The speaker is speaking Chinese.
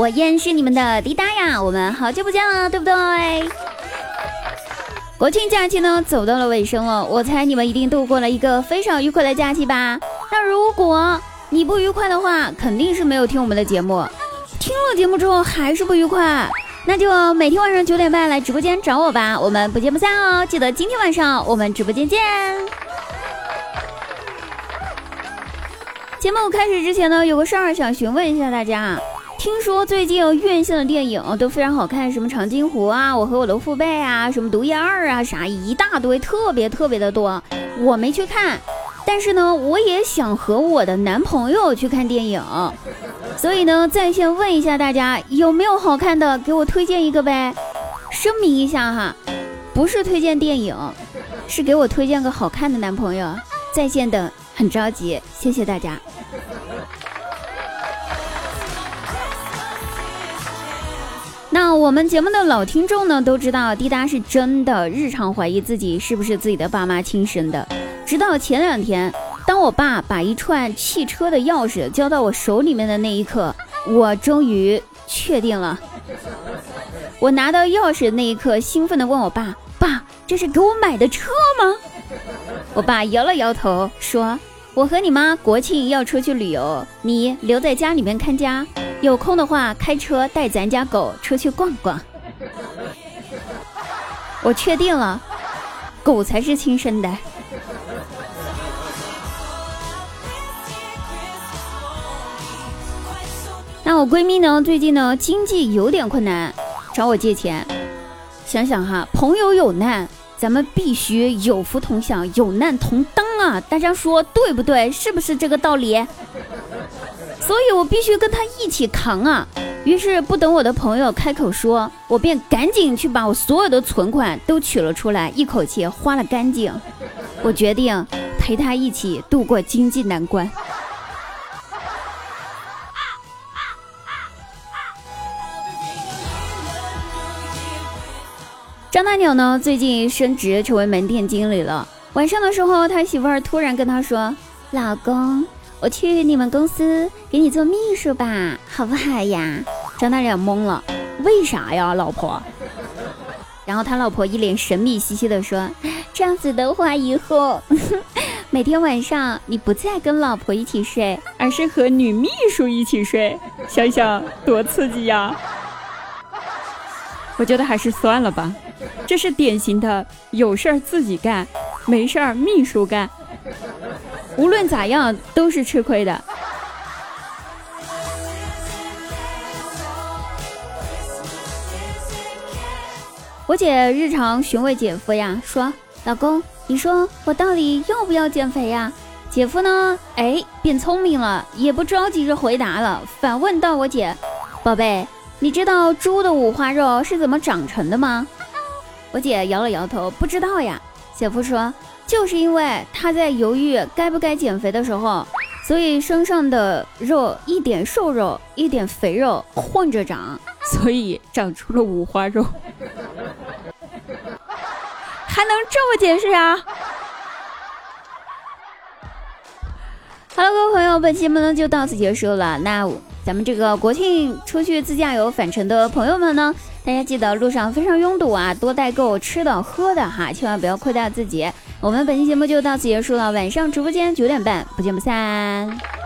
我依然是你们的滴答呀，我们好久不见了，对不对？国庆假期呢走到了尾声了，我猜你们一定度过了一个非常愉快的假期吧？那如果你不愉快的话，肯定是没有听我们的节目，听了节目之后还是不愉快，那就每天晚上九点半来直播间找我吧，我们不见不散哦！记得今天晚上我们直播间见。节目开始之前呢，有个事儿想询问一下大家。听说最近院线的电影都非常好看，什么长津湖啊，我和我的父辈啊，什么毒液二啊，啥一大堆，特别特别的多。我没去看，但是呢，我也想和我的男朋友去看电影，所以呢，在线问一下大家有没有好看的，给我推荐一个呗。声明一下哈，不是推荐电影，是给我推荐个好看的男朋友。在线等，很着急，谢谢大家。我们节目的老听众呢，都知道滴答是真的日常怀疑自己是不是自己的爸妈亲生的。直到前两天，当我爸把一串汽车的钥匙交到我手里面的那一刻，我终于确定了。我拿到钥匙的那一刻，兴奋地问我爸：“爸，这是给我买的车吗？”我爸摇了摇头，说：“我和你妈国庆要出去旅游，你留在家里面看家。”有空的话，开车带咱家狗出去逛逛。我确定了，狗才是亲生的。那我闺蜜呢？最近呢，经济有点困难，找我借钱。想想哈，朋友有难，咱们必须有福同享，有难同当啊！大家说对不对？是不是这个道理？所以我必须跟他一起扛啊！于是不等我的朋友开口说，我便赶紧去把我所有的存款都取了出来，一口气花了干净。我决定陪他一起度过经济难关。张大鸟呢，最近升职成为门店经理了。晚上的时候，他媳妇儿突然跟他说：“老公。”我去你们公司给你做秘书吧，好不好呀？张大脸懵了，为啥呀，老婆？然后他老婆一脸神秘兮兮的说：“这样子的话，以后 每天晚上你不再跟老婆一起睡，而是和女秘书一起睡，想想多刺激呀！”我觉得还是算了吧，这是典型的有事儿自己干，没事儿秘书干。无论咋样都是吃亏的。我姐日常询问姐夫呀，说：“老公，你说我到底要不要减肥呀？”姐夫呢，哎，变聪明了，也不着急着回答了，反问到我姐：“宝贝，你知道猪的五花肉是怎么长成的吗？”我姐摇了摇头，不知道呀。姐夫说。就是因为他在犹豫该不该减肥的时候，所以身上的肉一点瘦肉一点肥肉混着长，所以长出了五花肉。还能这么解释啊？好了，各位朋友，本期节目呢就到此结束了。那咱们这个国庆出去自驾游返程的朋友们呢，大家记得路上非常拥堵啊，多带够吃的喝的哈，千万不要亏待自己。我们本期节目就到此结束了，晚上直播间九点半不见不散。